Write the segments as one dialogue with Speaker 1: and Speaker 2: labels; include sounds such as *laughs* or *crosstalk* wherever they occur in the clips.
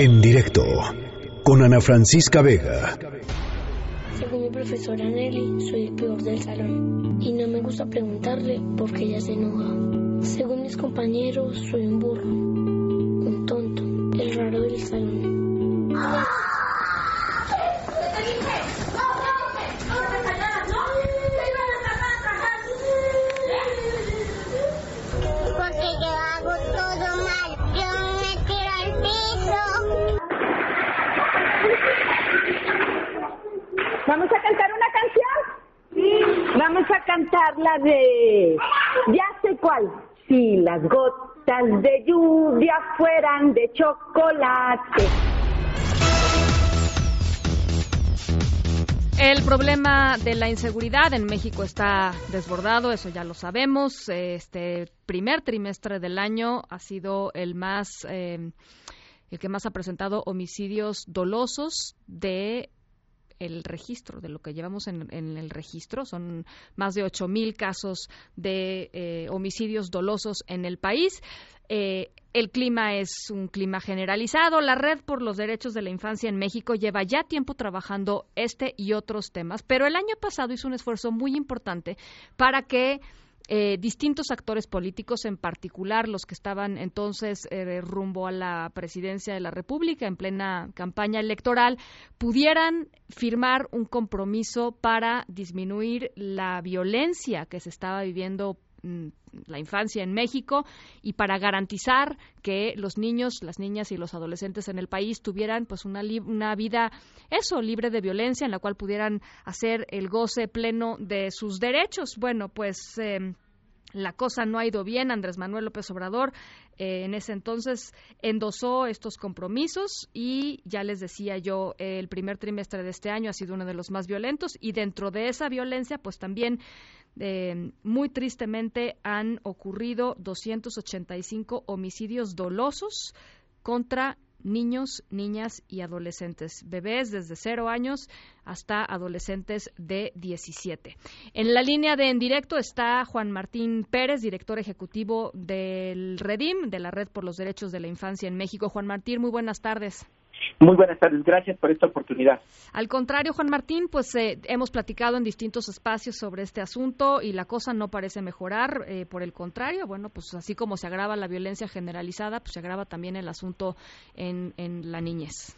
Speaker 1: En directo con Ana Francisca Vega.
Speaker 2: Según mi profesora Nelly, soy el peor del salón y no me gusta preguntarle por qué ella se enoja. Según mis compañeros, soy un burro, un tonto, el raro del salón.
Speaker 3: Ya sé cuál. Si las gotas de lluvia fueran de chocolate.
Speaker 4: El problema de la inseguridad en México está desbordado, eso ya lo sabemos. Este primer trimestre del año ha sido el más, eh, el que más ha presentado homicidios dolosos de el registro, de lo que llevamos en, el registro. Son más de 8.000 casos de eh, homicidios dolosos en el país. Eh, el clima es un clima generalizado. La Red por los Derechos de la Infancia en México lleva ya tiempo trabajando este y otros temas, pero el año pasado hizo un esfuerzo muy importante para que eh, distintos actores políticos, en particular los que estaban entonces eh, rumbo a la presidencia de la República en plena campaña electoral, pudieran firmar un compromiso para disminuir la violencia que se estaba viviendo la infancia en México y para garantizar que los niños, las niñas y los adolescentes en el país tuvieran pues una, una vida eso libre de violencia en la cual pudieran hacer el goce pleno de sus derechos. Bueno, pues eh, la cosa no ha ido bien. Andrés Manuel López Obrador eh, en ese entonces endosó estos compromisos y ya les decía yo, el primer trimestre de este año ha sido uno de los más violentos y dentro de esa violencia, pues también eh, muy tristemente han ocurrido 285 homicidios dolosos contra niños, niñas y adolescentes, bebés desde cero años hasta adolescentes de 17. En la línea de en directo está Juan Martín Pérez, director ejecutivo del REDIM, de la Red por los Derechos de la Infancia en México. Juan Martín, muy buenas tardes.
Speaker 5: Muy buenas tardes, gracias por esta oportunidad.
Speaker 4: Al contrario, Juan Martín, pues eh, hemos platicado en distintos espacios sobre este asunto y la cosa no parece mejorar, eh, por el contrario, bueno, pues así como se agrava la violencia generalizada, pues se agrava también el asunto en, en la niñez.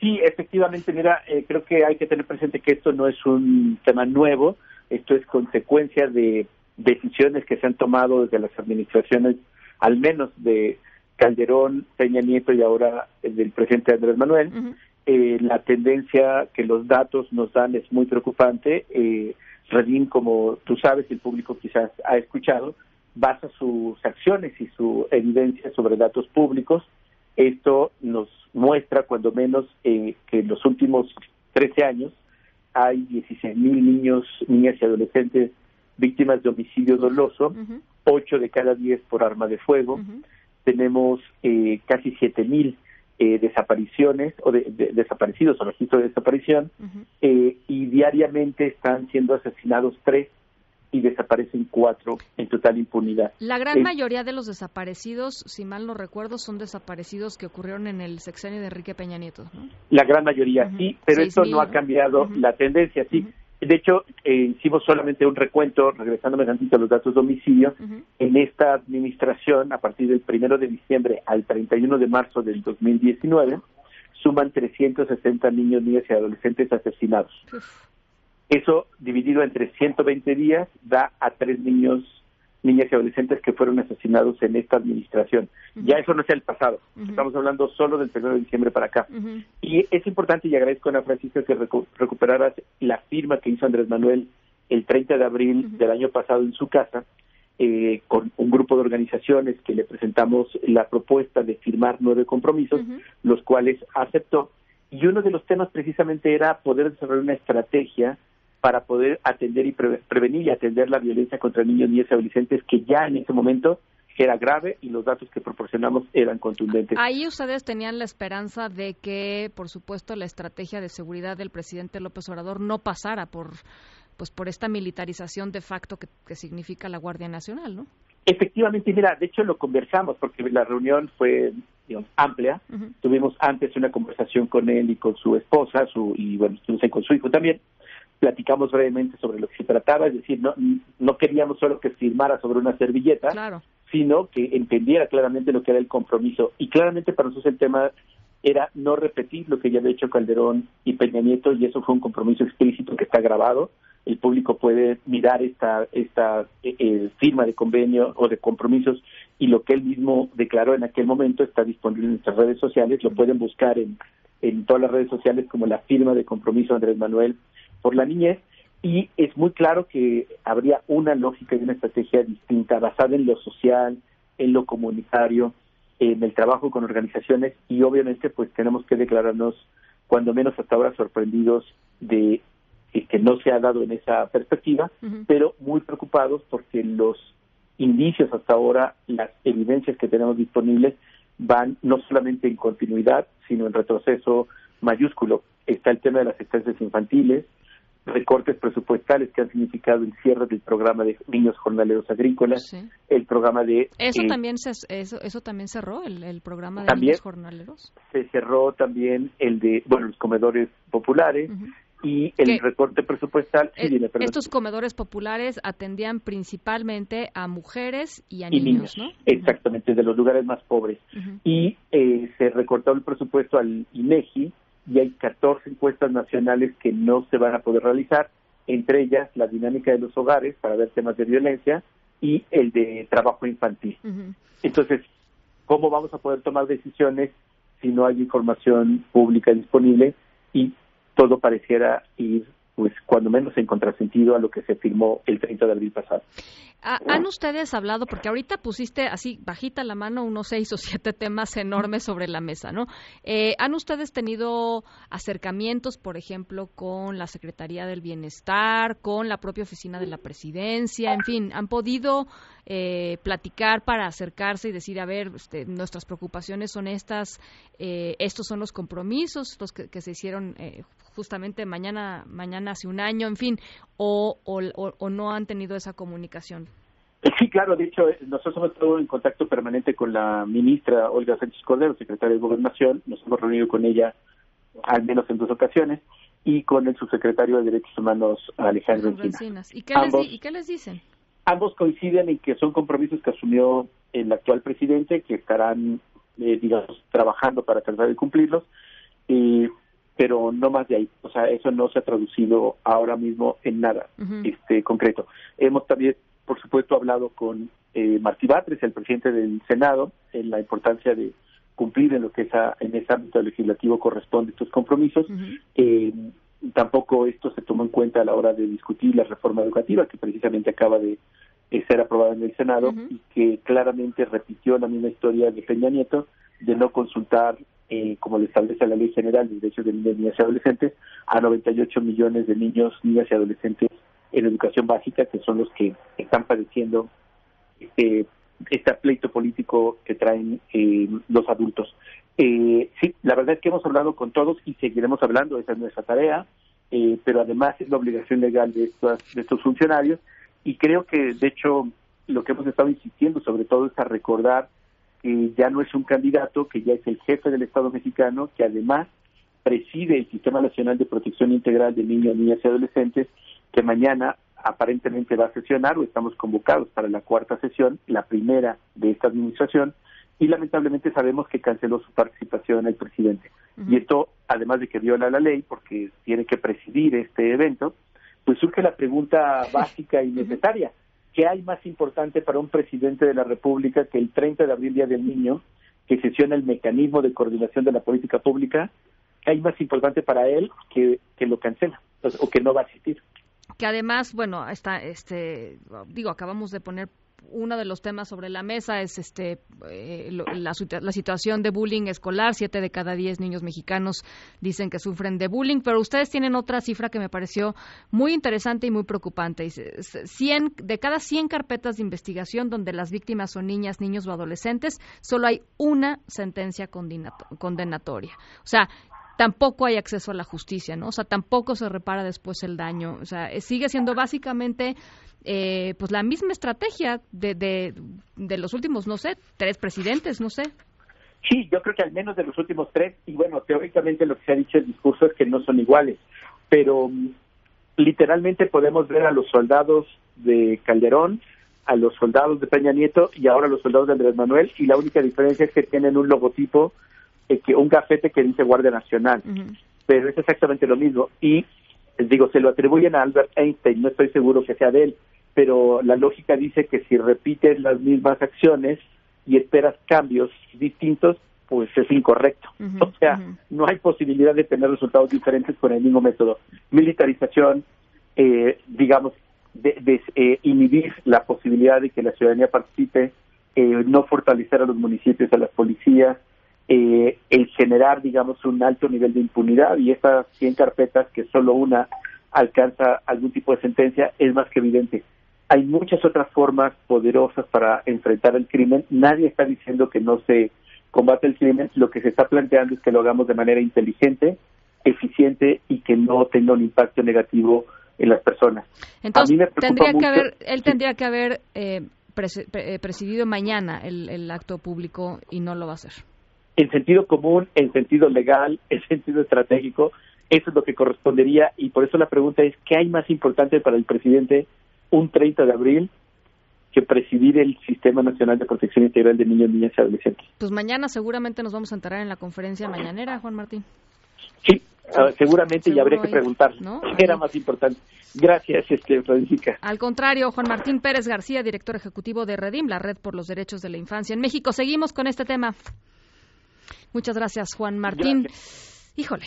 Speaker 5: Sí, efectivamente, mira, eh, creo que hay que tener presente que esto no es un tema nuevo, esto es consecuencia de decisiones que se han tomado desde las administraciones, al menos de Calderón, Peña Nieto y ahora el del presidente Andrés Manuel. Uh -huh. eh, la tendencia que los datos nos dan es muy preocupante. Eh, Redín, como tú sabes, el público quizás ha escuchado, basa sus acciones y su evidencia sobre datos públicos. Esto nos muestra, cuando menos, eh, que en los últimos 13 años hay 16 mil niños, niñas y adolescentes víctimas de homicidio doloso, uh -huh. 8 de cada 10 por arma de fuego. Uh -huh tenemos eh, casi 7.000 eh, desapariciones o de, de, desaparecidos o registro de desaparición uh -huh. eh, y diariamente están siendo asesinados tres y desaparecen cuatro en total impunidad.
Speaker 4: La gran mayoría de los desaparecidos, si mal no recuerdo, son desaparecidos que ocurrieron en el sexenio de Enrique Peña Nieto. ¿no?
Speaker 5: La gran mayoría, uh -huh. sí, pero esto no ha cambiado la tendencia, sí. De hecho, eh, hicimos solamente un recuento, regresándome tantito a los datos de homicidio, uh -huh. en esta administración, a partir del primero de diciembre al 31 de marzo del 2019, suman 360 niños, niñas y adolescentes asesinados. Uf. Eso, dividido entre 120 días, da a tres niños, niñas y adolescentes que fueron asesinados en esta administración. Uh -huh. Ya eso no es el pasado. Uh -huh. Estamos hablando solo del primero de diciembre para acá. Uh -huh. Y es importante, y agradezco a Ana Francisca que recu recuperaras la firma que hizo Andrés Manuel el 30 de abril del año pasado en su casa, eh, con un grupo de organizaciones que le presentamos la propuesta de firmar nueve compromisos, los cuales aceptó. Y uno de los temas precisamente era poder desarrollar una estrategia para poder atender y pre prevenir y atender la violencia contra niños, niñas y adolescentes que ya en ese momento era grave y los datos que proporcionamos eran contundentes.
Speaker 4: Ahí ustedes tenían la esperanza de que, por supuesto, la estrategia de seguridad del presidente López Obrador no pasara por pues por esta militarización de facto que, que significa la Guardia Nacional, ¿no?
Speaker 5: Efectivamente, mira, de hecho lo conversamos porque la reunión fue amplia. Tuvimos antes una conversación con él y con su esposa, su y bueno, con su hijo también. Platicamos brevemente sobre lo que se trataba, es decir, no, no queríamos solo que firmara sobre una servilleta, sino que entendiera claramente lo que era el compromiso. Y claramente para nosotros el tema era no repetir lo que ya había hecho Calderón y Peña Nieto, y eso fue un compromiso explícito que está grabado. El público puede mirar esta, esta eh, eh, firma de convenio o de compromisos y lo que él mismo declaró en aquel momento está disponible en nuestras redes sociales. Lo pueden buscar en, en todas las redes sociales como la firma de compromiso Andrés Manuel por la niñez. Y es muy claro que habría una lógica y una estrategia distinta basada en lo social, en lo comunitario, en el trabajo con organizaciones y obviamente pues tenemos que declararnos cuando menos hasta ahora sorprendidos de que no se ha dado en esa perspectiva, pero muy preocupados porque los indicios hasta ahora, las evidencias que tenemos disponibles van no solamente en continuidad, sino en retroceso mayúsculo. Está el tema de las estancias infantiles, recortes presupuestales que han significado el cierre del programa de niños jornaleros agrícolas, el programa de...
Speaker 4: Eso, eh, también se, eso, eso también cerró, el, programa de niños jornaleros.
Speaker 5: Se cerró también el de, bueno, los comedores populares. Y el recorte presupuestal.
Speaker 4: estos comedores populares atendían principalmente a mujeres y a niños, ¿no?
Speaker 5: Exactamente, de los lugares más pobres. Y eh, se recortó el presupuesto al INEGI, y hay 14 encuestas nacionales que no se van a poder realizar, entre ellas la dinámica de los hogares para ver temas de violencia y el de trabajo infantil. Entonces, ¿cómo vamos a poder tomar decisiones si no hay información pública disponible y todo pareciera ir pues cuando menos en contrasentido a lo que se firmó el 30 de abril pasado.
Speaker 4: ¿Han ustedes hablado, porque ahorita pusiste así bajita la mano unos seis o siete temas enormes sobre la mesa, ¿no? Eh, ¿Han ustedes tenido acercamientos, por ejemplo, con la Secretaría del Bienestar, con la propia oficina de la Presidencia, en fin, han podido eh, platicar para acercarse y decir, a ver, este, nuestras preocupaciones son estas, eh, estos son los compromisos, los que, se hicieron eh, justamente mañana, mañana hace un año, en fin, o, o, no han tenido esa comunicación.
Speaker 5: Sí, claro, de hecho, nosotros hemos estado en contacto permanente con la ministra Olga Sánchez Cordero, secretaria de Gobernación, nos hemos reunido con ella al menos en dos ocasiones, y con el subsecretario de Derechos Humanos, Alejandro Encinas.
Speaker 4: ¿Y qué, les, ¿Y qué les dicen?
Speaker 5: Ambos coinciden en que son compromisos que asumió el actual presidente, que estarán, eh, digamos, trabajando para tratar de cumplirlos, pero no más de ahí. O sea, eso no se ha traducido ahora mismo en nada este concreto. Hemos también, por supuesto, hablado con eh, Martí Batres, el presidente del Senado, en la importancia de cumplir en lo que esa, en ese ámbito legislativo corresponde estos compromisos. eh, tampoco esto se tomó en cuenta a la hora de discutir la reforma educativa que precisamente acaba de, ser aprobada en el Senado y que claramente repitió la misma historia de Peña Nieto de no consultar, eh, como le establece la Ley General de Derechos de Niñas y Adolescentes, a 98 millones de niños, niñas y adolescentes en educación básica, que son los que están padeciendo este, este pleito político que traen eh, los adultos. Eh, sí, la verdad es que hemos hablado con todos y seguiremos hablando, esa es nuestra tarea, eh, pero además es la obligación legal de, de estos funcionarios y creo que, de hecho, lo que hemos estado insistiendo sobre todo es a recordar que ya no es un candidato, que ya es el jefe del Estado mexicano, que además preside el Sistema Nacional de Protección Integral de Niños, Niñas y Adolescentes, que mañana aparentemente va a sesionar o estamos convocados para la cuarta sesión, la primera de esta administración, y lamentablemente sabemos que canceló su participación el presidente. Y esto, además de que viola la ley, porque tiene que presidir este evento, pues surge la pregunta *laughs* básica y necesaria. ¿Qué hay más importante para un presidente de la República que el 30 de abril, Día del Niño, que sesiona el mecanismo de coordinación de la política pública? ¿Qué hay más importante para él que, que lo cancela o que no va a asistir?
Speaker 4: que además, bueno, está, este, digo, acabamos de poner uno de los temas sobre la mesa es este eh, la, situación de bullying escolar. Siete de cada diez niños mexicanos dicen que sufren de bullying, pero ustedes tienen otra cifra que me pareció muy interesante y muy preocupante. Cien, de cada 100 carpetas de investigación donde las víctimas son niñas, niños o adolescentes, solo hay una sentencia condenatoria. O sea, tampoco hay acceso a la justicia, ¿no? O sea, tampoco se repara después el daño. O sea, sigue siendo básicamente eh, pues la misma estrategia de, de, los últimos, no sé, tres presidentes, no sé.
Speaker 5: Sí, yo creo que al menos de los últimos tres, y bueno, teóricamente lo que se ha dicho en el discurso es que no son iguales, pero mm, literalmente podemos ver a los soldados de Calderón, a los soldados de Peña Nieto y ahora a los soldados de Andrés Manuel, y la única diferencia es que tienen un logotipo, eh, que un gafete que dice Guardia Nacional, pero es exactamente lo mismo. Y digo, se lo atribuyen a Albert Einstein, no estoy seguro que sea de él, pero la lógica dice que si repites las mismas acciones y esperas cambios distintos, pues es incorrecto. o sea, no hay posibilidad de tener resultados diferentes con el mismo método. Militarización, eh, digamos, de, eh, inhibir la posibilidad de que la ciudadanía participe, eh, no fortalecer a los municipios, a las policías, eh, el generar, digamos, un alto nivel de impunidad y estas 100 carpetas, que solo una alcanza algún tipo de sentencia, es más que evidente. Hay muchas otras formas poderosas para enfrentar el crimen. Nadie está diciendo que no se combate el crimen. Lo que se está planteando es que lo hagamos de manera inteligente, eficiente y que no tenga un impacto negativo en las personas.
Speaker 4: Entonces, tendría que haber, él tendría que haber eh, eh, presidido mañana el acto público y no lo va a hacer
Speaker 5: en sentido común, en sentido legal, *laughs* en sentido estratégico, eso es lo que correspondería y por eso la pregunta es, ¿qué hay más importante para el presidente un 30 de abril que presidir el Sistema Nacional de Protección Integral de Niños, Niñas y Adolescentes?
Speaker 4: Pues mañana seguramente nos vamos a enterar en la conferencia mañanera, Juan Martín.
Speaker 5: Sí, ah, seguramente y habría que preguntar *laughs* qué era más importante. Gracias, este, Francisca.
Speaker 4: Al contrario, Juan Martín Pérez García, director ejecutivo de Redim, la Red por los Derechos de la Infancia en México. Seguimos con este tema. Muchas gracias, Juan Martín. Híjole.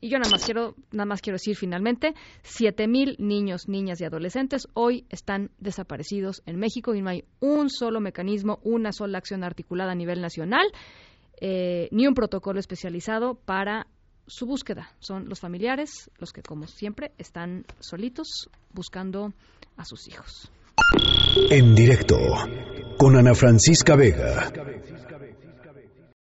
Speaker 4: Y yo nada más quiero, nada más quiero decir finalmente, siete mil niños, niñas y adolescentes hoy están desaparecidos en México y no hay un solo mecanismo, una sola acción articulada a nivel nacional, eh, ni un protocolo especializado para su búsqueda. Son los familiares los que, como siempre, están solitos buscando a sus hijos.
Speaker 1: En directo con Ana Francisca Vega.